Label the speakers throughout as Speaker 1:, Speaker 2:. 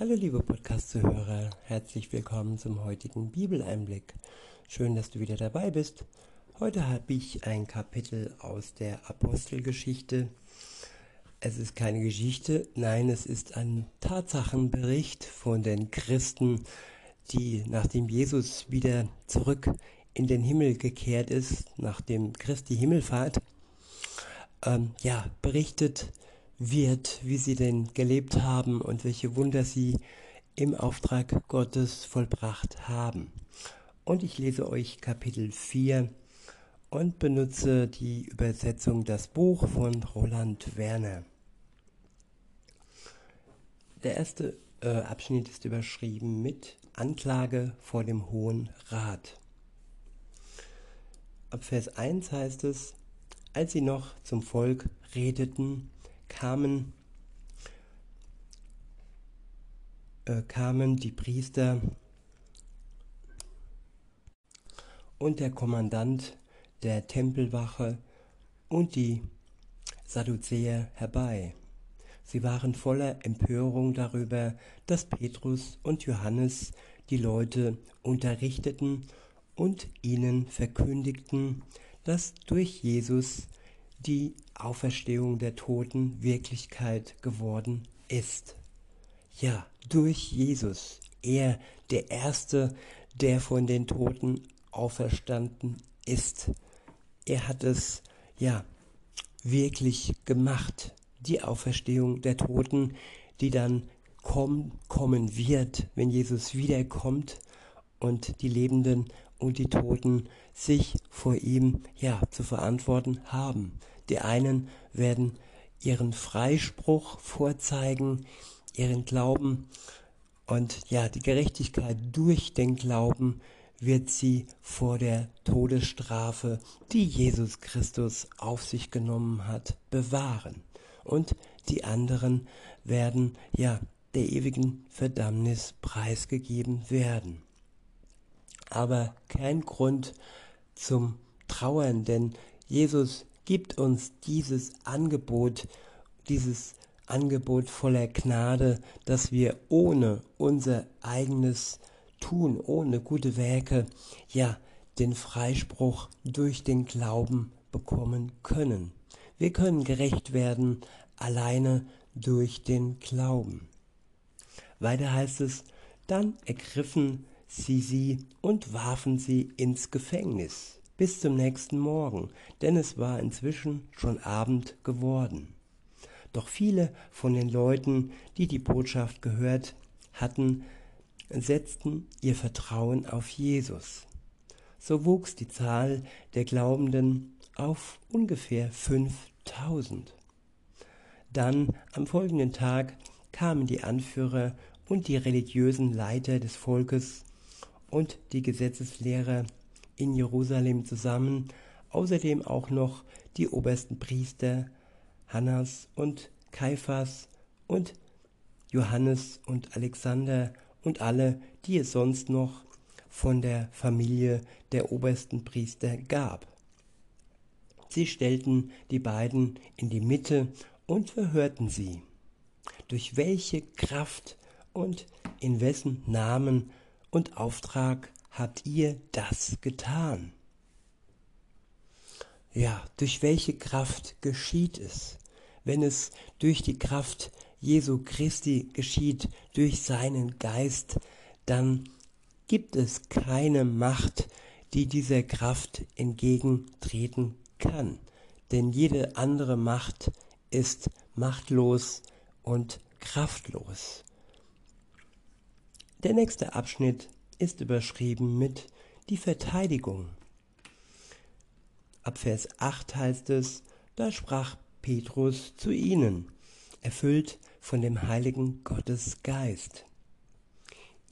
Speaker 1: Hallo liebe Podcast-Zuhörer, herzlich willkommen zum heutigen Bibeleinblick. Schön, dass du wieder dabei bist. Heute habe ich ein Kapitel aus der Apostelgeschichte. Es ist keine Geschichte, nein, es ist ein Tatsachenbericht von den Christen, die nachdem Jesus wieder zurück in den Himmel gekehrt ist, nach dem Christi Himmelfahrt, ähm, ja, berichtet wird, wie sie denn gelebt haben und welche Wunder sie im Auftrag Gottes vollbracht haben. Und ich lese euch Kapitel 4 und benutze die Übersetzung Das Buch von Roland Werner. Der erste äh, Abschnitt ist überschrieben mit Anklage vor dem Hohen Rat. Ab Vers 1 heißt es, als sie noch zum Volk redeten, kamen, äh, kamen die Priester und der Kommandant der Tempelwache und die Sadduzäer herbei. Sie waren voller Empörung darüber, dass Petrus und Johannes die Leute unterrichteten und ihnen verkündigten, dass durch Jesus die Auferstehung der Toten Wirklichkeit geworden ist. Ja, durch Jesus, er der Erste, der von den Toten auferstanden ist. Er hat es, ja, wirklich gemacht, die Auferstehung der Toten, die dann komm, kommen wird, wenn Jesus wiederkommt und die Lebenden und die Toten sich vor ihm ja zu verantworten haben. Die einen werden ihren Freispruch vorzeigen, ihren Glauben und ja, die Gerechtigkeit durch den Glauben wird sie vor der Todesstrafe, die Jesus Christus auf sich genommen hat, bewahren. Und die anderen werden ja der ewigen Verdammnis preisgegeben werden. Aber kein Grund zum Trauern, denn Jesus gibt uns dieses Angebot, dieses Angebot voller Gnade, dass wir ohne unser eigenes Tun, ohne gute Werke, ja, den Freispruch durch den Glauben bekommen können. Wir können gerecht werden alleine durch den Glauben. Weiter heißt es, dann ergriffen sie sie und warfen sie ins Gefängnis bis zum nächsten Morgen, denn es war inzwischen schon Abend geworden. Doch viele von den Leuten, die die Botschaft gehört hatten, setzten ihr Vertrauen auf Jesus. So wuchs die Zahl der Glaubenden auf ungefähr 5000. Dann am folgenden Tag kamen die Anführer und die religiösen Leiter des Volkes und die Gesetzeslehrer in Jerusalem zusammen, außerdem auch noch die obersten Priester Hannas und Kaiphas und Johannes und Alexander und alle, die es sonst noch von der Familie der obersten Priester gab. Sie stellten die beiden in die Mitte und verhörten sie. Durch welche Kraft und in wessen Namen und Auftrag habt ihr das getan? Ja, durch welche Kraft geschieht es? Wenn es durch die Kraft Jesu Christi geschieht, durch seinen Geist, dann gibt es keine Macht, die dieser Kraft entgegentreten kann. Denn jede andere Macht ist machtlos und kraftlos. Der nächste Abschnitt ist überschrieben mit die Verteidigung. Ab Vers 8 heißt es, da sprach Petrus zu ihnen, erfüllt von dem heiligen Gottes Geist.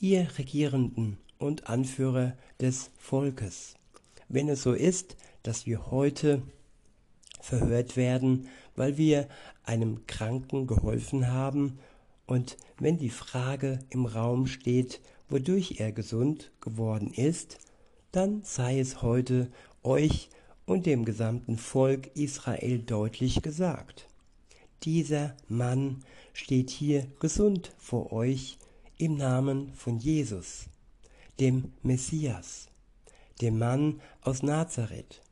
Speaker 1: Ihr Regierenden und Anführer des Volkes, wenn es so ist, dass wir heute verhört werden, weil wir einem Kranken geholfen haben, und wenn die Frage im Raum steht, wodurch er gesund geworden ist, dann sei es heute euch und dem gesamten Volk Israel deutlich gesagt. Dieser Mann steht hier gesund vor euch, im Namen von Jesus, dem Messias, dem Mann aus Nazareth.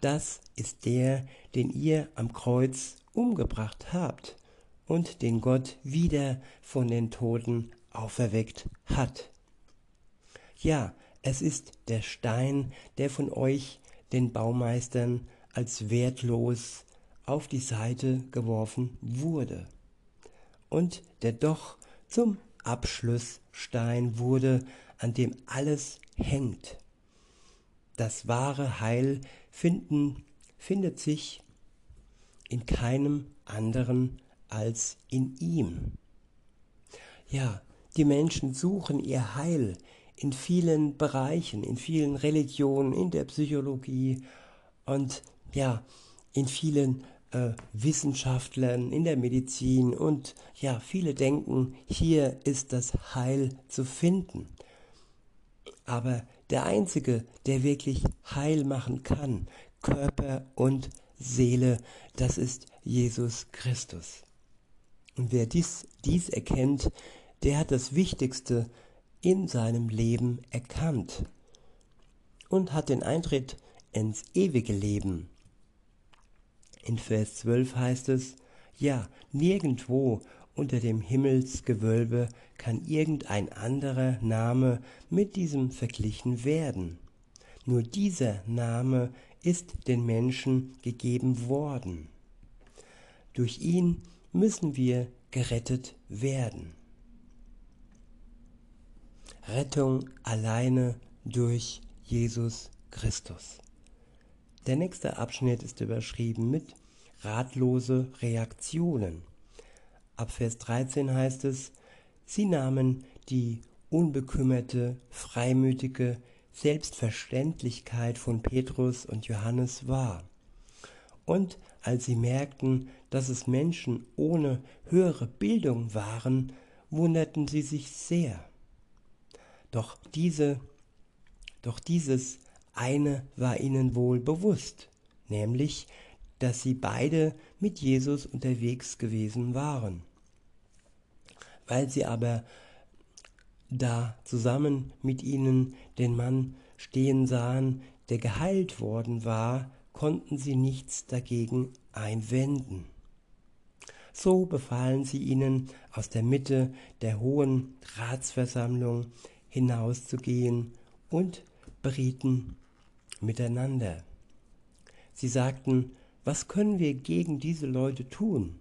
Speaker 1: Das ist der, den ihr am Kreuz umgebracht habt und den Gott wieder von den Toten auferweckt hat. Ja, es ist der Stein, der von euch, den Baumeistern, als wertlos auf die Seite geworfen wurde und der doch zum Abschlussstein wurde, an dem alles hängt. Das wahre Heil finden, findet sich in keinem anderen als in ihm. Ja, die Menschen suchen ihr Heil in vielen Bereichen, in vielen Religionen, in der Psychologie und ja, in vielen äh, Wissenschaftlern, in der Medizin und ja, viele denken, hier ist das Heil zu finden. Aber der Einzige, der wirklich Heil machen kann, Körper und Seele, das ist Jesus Christus. Und wer dies, dies erkennt, der hat das Wichtigste in seinem Leben erkannt und hat den Eintritt ins ewige Leben. In Vers 12 heißt es, ja, nirgendwo unter dem Himmelsgewölbe kann irgendein anderer Name mit diesem verglichen werden. Nur dieser Name ist den Menschen gegeben worden. Durch ihn müssen wir gerettet werden. Rettung alleine durch Jesus Christus. Der nächste Abschnitt ist überschrieben mit ratlose Reaktionen. Ab Vers 13 heißt es, sie nahmen die unbekümmerte, freimütige Selbstverständlichkeit von Petrus und Johannes wahr. Und als sie merkten, dass es Menschen ohne höhere Bildung waren, wunderten sie sich sehr. Doch diese, doch dieses eine war ihnen wohl bewusst, nämlich, dass sie beide mit Jesus unterwegs gewesen waren. Weil sie aber da zusammen mit ihnen den Mann stehen sahen, der geheilt worden war, konnten sie nichts dagegen einwenden. So befahlen sie ihnen, aus der Mitte der hohen Ratsversammlung hinauszugehen und berieten miteinander. Sie sagten, was können wir gegen diese Leute tun?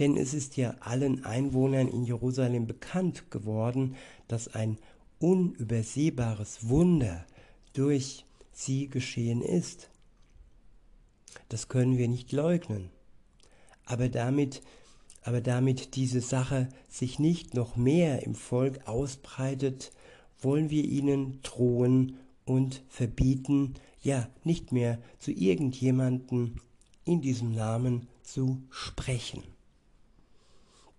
Speaker 1: Denn es ist ja allen Einwohnern in Jerusalem bekannt geworden, dass ein unübersehbares Wunder durch sie geschehen ist. Das können wir nicht leugnen. Aber damit, aber damit diese Sache sich nicht noch mehr im Volk ausbreitet, wollen wir ihnen drohen und verbieten, ja, nicht mehr zu irgendjemanden in diesem Namen zu sprechen.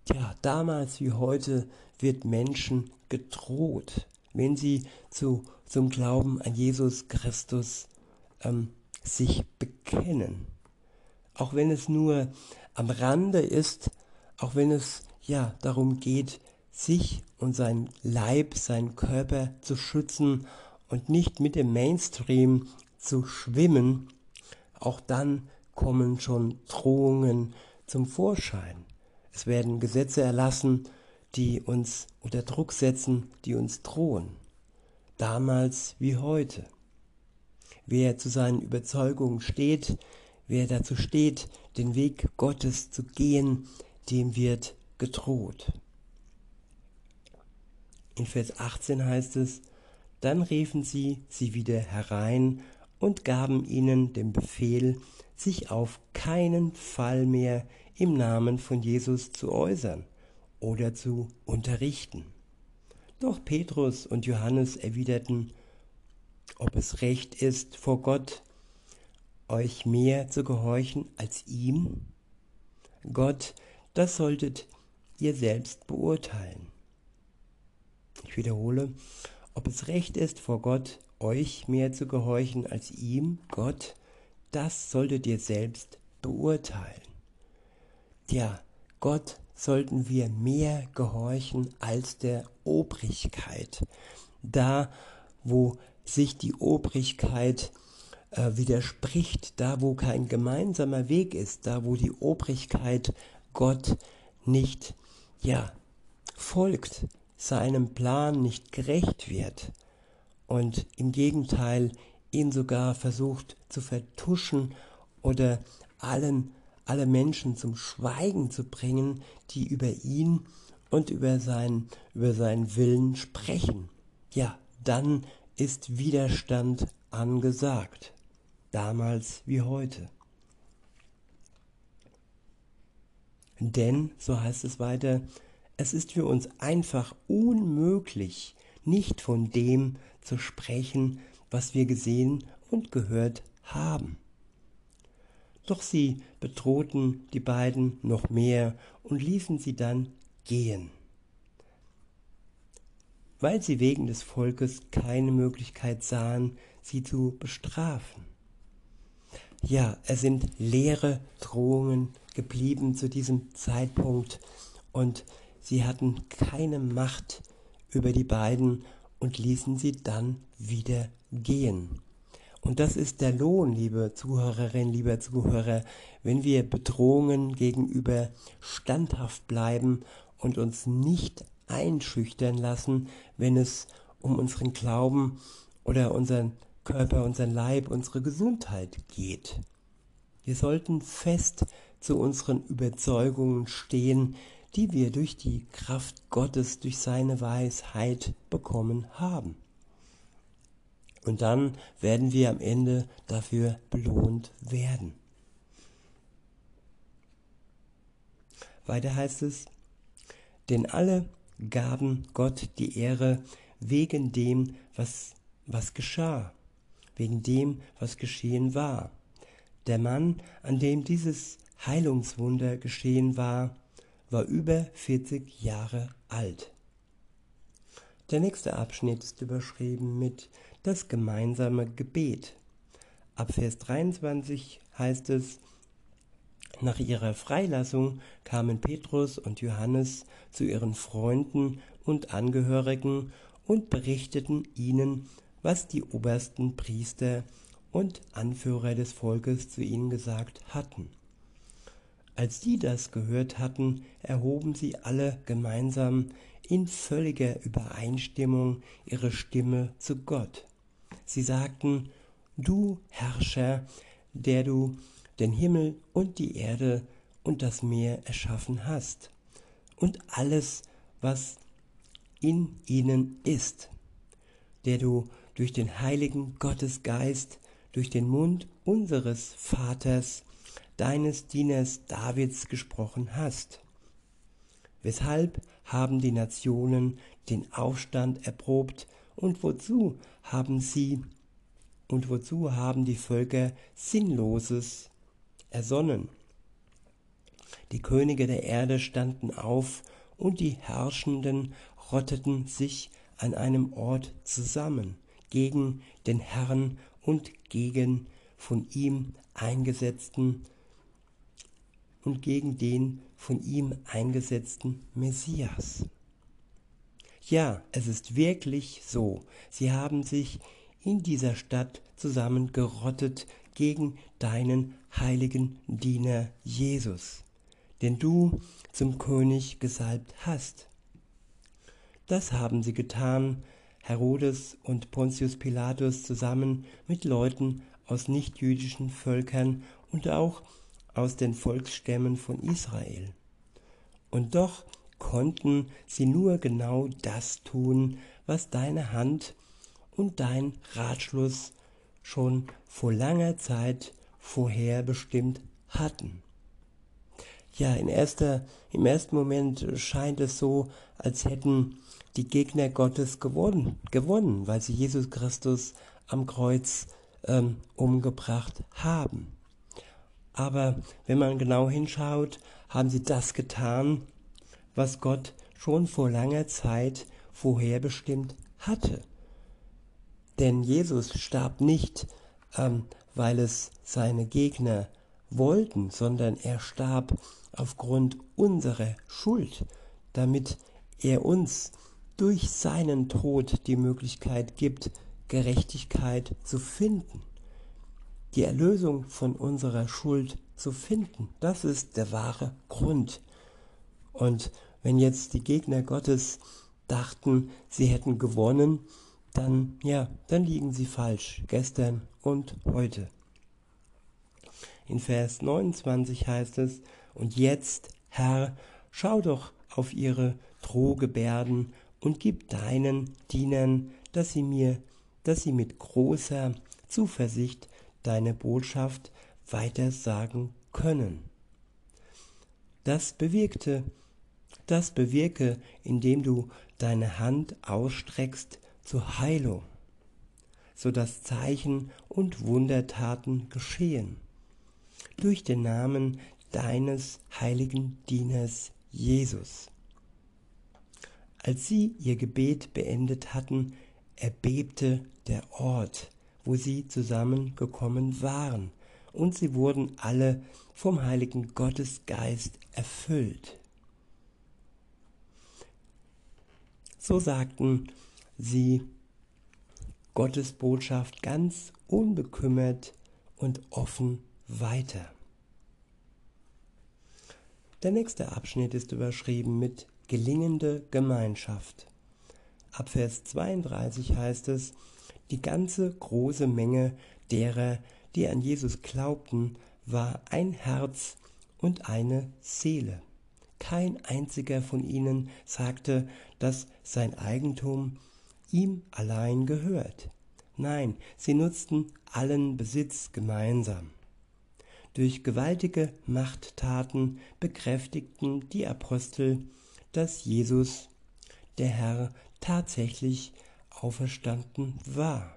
Speaker 1: Tja, damals wie heute wird Menschen gedroht, wenn sie zu, zum Glauben an Jesus Christus ähm, sich bekennen. Auch wenn es nur am Rande ist, auch wenn es ja darum geht, sich und sein Leib, sein Körper zu schützen und nicht mit dem Mainstream zu schwimmen, auch dann kommen schon Drohungen zum Vorschein. Es werden Gesetze erlassen, die uns unter Druck setzen, die uns drohen. Damals wie heute. Wer zu seinen Überzeugungen steht, wer dazu steht, den Weg Gottes zu gehen, dem wird gedroht. In Vers 18 heißt es, dann riefen sie sie wieder herein und gaben ihnen den Befehl, sich auf keinen Fall mehr im Namen von Jesus zu äußern oder zu unterrichten. Doch Petrus und Johannes erwiderten, ob es recht ist vor Gott, euch mehr zu gehorchen als ihm? Gott, das solltet ihr selbst beurteilen. Ich wiederhole, ob es recht ist vor Gott, euch mehr zu gehorchen als ihm, Gott, das solltet ihr selbst beurteilen. Ja, Gott sollten wir mehr gehorchen als der Obrigkeit. Da, wo sich die Obrigkeit äh, widerspricht, da, wo kein gemeinsamer Weg ist, da, wo die Obrigkeit Gott nicht, ja, folgt, seinem Plan nicht gerecht wird und im Gegenteil ihn sogar versucht zu vertuschen oder allen, alle Menschen zum Schweigen zu bringen, die über ihn und über, sein, über seinen Willen sprechen. Ja, dann ist Widerstand angesagt, damals wie heute. Denn, so heißt es weiter, es ist für uns einfach unmöglich, nicht von dem zu sprechen, was wir gesehen und gehört haben. Doch sie bedrohten die beiden noch mehr und ließen sie dann gehen, weil sie wegen des Volkes keine Möglichkeit sahen, sie zu bestrafen. Ja, es sind leere Drohungen geblieben zu diesem Zeitpunkt und sie hatten keine Macht über die beiden und ließen sie dann wieder gehen. Und das ist der Lohn, liebe Zuhörerin, lieber Zuhörer, wenn wir Bedrohungen gegenüber standhaft bleiben und uns nicht einschüchtern lassen, wenn es um unseren Glauben oder unseren Körper, unseren Leib, unsere Gesundheit geht. Wir sollten fest zu unseren Überzeugungen stehen, die wir durch die Kraft Gottes, durch seine Weisheit bekommen haben. Und dann werden wir am Ende dafür belohnt werden. Weiter heißt es, denn alle gaben Gott die Ehre wegen dem, was, was geschah, wegen dem, was geschehen war. Der Mann, an dem dieses Heilungswunder geschehen war, war über 40 Jahre alt. Der nächste Abschnitt ist überschrieben mit das gemeinsame Gebet. Ab Vers 23 heißt es, nach ihrer Freilassung kamen Petrus und Johannes zu ihren Freunden und Angehörigen und berichteten ihnen, was die obersten Priester und Anführer des Volkes zu ihnen gesagt hatten. Als die das gehört hatten, erhoben sie alle gemeinsam in völliger Übereinstimmung ihre Stimme zu Gott. Sie sagten, Du Herrscher, der du den Himmel und die Erde und das Meer erschaffen hast und alles, was in ihnen ist, der du durch den heiligen Gottesgeist, durch den Mund unseres Vaters, deines Dieners Davids gesprochen hast. Weshalb haben die Nationen den Aufstand erprobt und wozu haben sie und wozu haben die Völker Sinnloses ersonnen? Die Könige der Erde standen auf und die Herrschenden rotteten sich an einem Ort zusammen gegen den Herrn und gegen von ihm eingesetzten und gegen den von ihm eingesetzten Messias. Ja, es ist wirklich so. Sie haben sich in dieser Stadt zusammengerottet gegen deinen heiligen Diener Jesus, den du zum König gesalbt hast. Das haben sie getan, Herodes und Pontius Pilatus zusammen mit Leuten aus nichtjüdischen Völkern und auch aus den Volksstämmen von Israel. Und doch konnten sie nur genau das tun, was deine Hand und dein Ratschluss schon vor langer Zeit vorher bestimmt hatten. Ja, in erster, im ersten Moment scheint es so, als hätten die Gegner Gottes gewonnen, gewonnen weil sie Jesus Christus am Kreuz ähm, umgebracht haben. Aber wenn man genau hinschaut, haben sie das getan, was Gott schon vor langer Zeit vorherbestimmt hatte. Denn Jesus starb nicht, ähm, weil es seine Gegner wollten, sondern er starb aufgrund unserer Schuld, damit er uns durch seinen Tod die Möglichkeit gibt, Gerechtigkeit zu finden, die Erlösung von unserer Schuld zu finden. Das ist der wahre Grund. Und wenn jetzt die Gegner Gottes dachten, sie hätten gewonnen, dann ja, dann liegen sie falsch, gestern und heute. In Vers 29 heißt es, und jetzt, Herr, schau doch auf ihre Drohgebärden und gib deinen Dienern, dass sie mir, dass sie mit großer Zuversicht deine Botschaft weitersagen können. Das bewirkte, das bewirke, indem du deine Hand ausstreckst zur Heilung, so dass Zeichen und Wundertaten geschehen. Durch den Namen deines heiligen Dieners Jesus. Als sie ihr Gebet beendet hatten, erbebte der Ort, wo sie zusammengekommen waren, und sie wurden alle vom Heiligen Gottesgeist erfüllt. So sagten sie Gottes Botschaft ganz unbekümmert und offen weiter. Der nächste Abschnitt ist überschrieben mit gelingende Gemeinschaft. Ab Vers 32 heißt es, die ganze große Menge derer, die an Jesus glaubten, war ein Herz und eine Seele. Kein einziger von ihnen sagte, dass sein Eigentum ihm allein gehört. Nein, sie nutzten allen Besitz gemeinsam. Durch gewaltige Machttaten bekräftigten die Apostel, dass Jesus, der Herr, tatsächlich auferstanden war.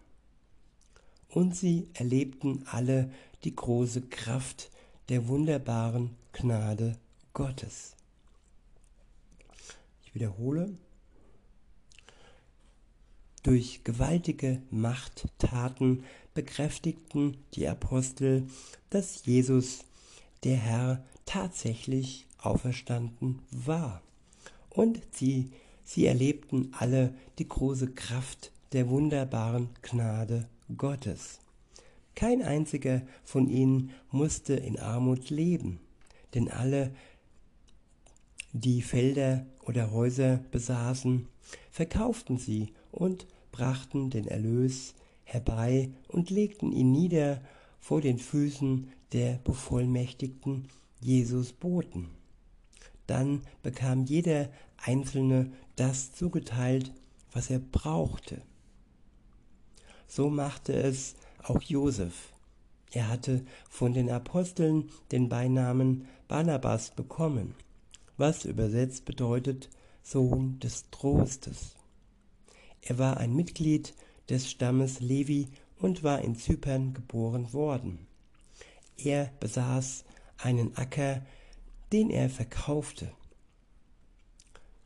Speaker 1: Und sie erlebten alle die große Kraft der wunderbaren Gnade Gottes. Ich wiederhole, durch gewaltige Machttaten bekräftigten die Apostel, dass Jesus, der Herr, tatsächlich auferstanden war. Und sie, sie erlebten alle die große Kraft der wunderbaren Gnade Gottes. Kein einziger von ihnen musste in Armut leben, denn alle, die Felder oder Häuser besaßen, verkauften sie und brachten den Erlös herbei und legten ihn nieder vor den Füßen der bevollmächtigten Jesus Boten. Dann bekam jeder Einzelne das zugeteilt, was er brauchte. So machte es auch Josef. Er hatte von den Aposteln den Beinamen Barnabas bekommen, was übersetzt bedeutet Sohn des Trostes. Er war ein Mitglied des Stammes Levi und war in Zypern geboren worden. Er besaß einen Acker, den er verkaufte.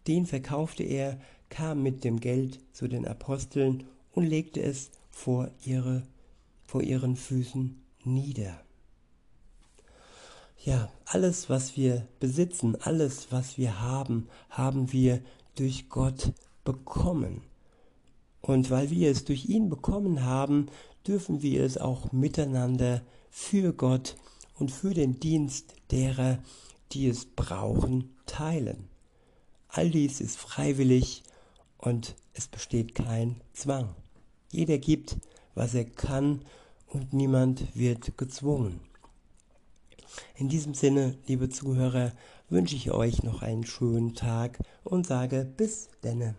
Speaker 1: Den verkaufte er, kam mit dem Geld zu den Aposteln und legte es vor, ihre, vor ihren Füßen nieder. Ja, alles, was wir besitzen, alles, was wir haben, haben wir durch Gott bekommen. Und weil wir es durch ihn bekommen haben, dürfen wir es auch miteinander für Gott und für den Dienst derer, die es brauchen, teilen. All dies ist freiwillig und es besteht kein Zwang. Jeder gibt, was er kann und niemand wird gezwungen. In diesem Sinne, liebe Zuhörer, wünsche ich euch noch einen schönen Tag und sage bis denne.